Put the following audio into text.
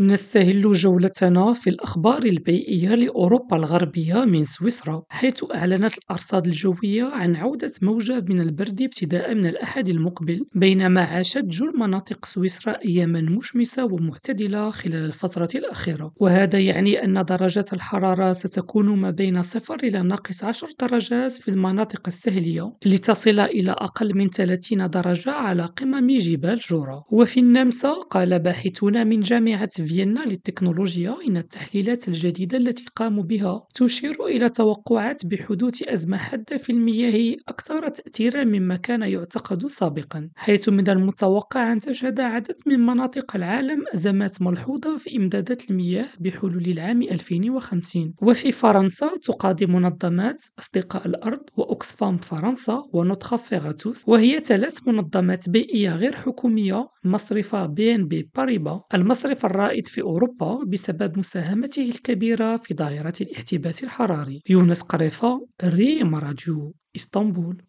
نستهل جولتنا في الأخبار البيئية لأوروبا الغربية من سويسرا، حيث أعلنت الأرصاد الجوية عن عودة موجة من البرد ابتداء من الأحد المقبل، بينما عاشت جل مناطق سويسرا أيامًا مشمسة ومعتدلة خلال الفترة الأخيرة، وهذا يعني أن درجات الحرارة ستكون ما بين صفر إلى ناقص عشر درجات في المناطق الساحلية، لتصل إلى أقل من ثلاثين درجة على قمم جبال جورا، وفي النمسا قال باحثون من جامعة فيينا للتكنولوجيا إن التحليلات الجديدة التي قاموا بها تشير إلى توقعات بحدوث أزمة حادة في المياه أكثر تأثيرًا مما كان يعتقد سابقًا، حيث من المتوقع أن تشهد عدد من مناطق العالم أزمات ملحوظة في إمدادات المياه بحلول العام 2050 وفي فرنسا تقاضي منظمات أصدقاء الأرض وأكسفام فرنسا ونوتر أفير آ توس وهي ثلاث منظمات بيئية غير حكومية مصرف بي إن بي باريبا. المصرف الرائد في أوروبا بسبب مساهمته الكبيرة في ظاهرة الاحتباس الحراري. يونس قريفة، ريم راديو، إسطنبول.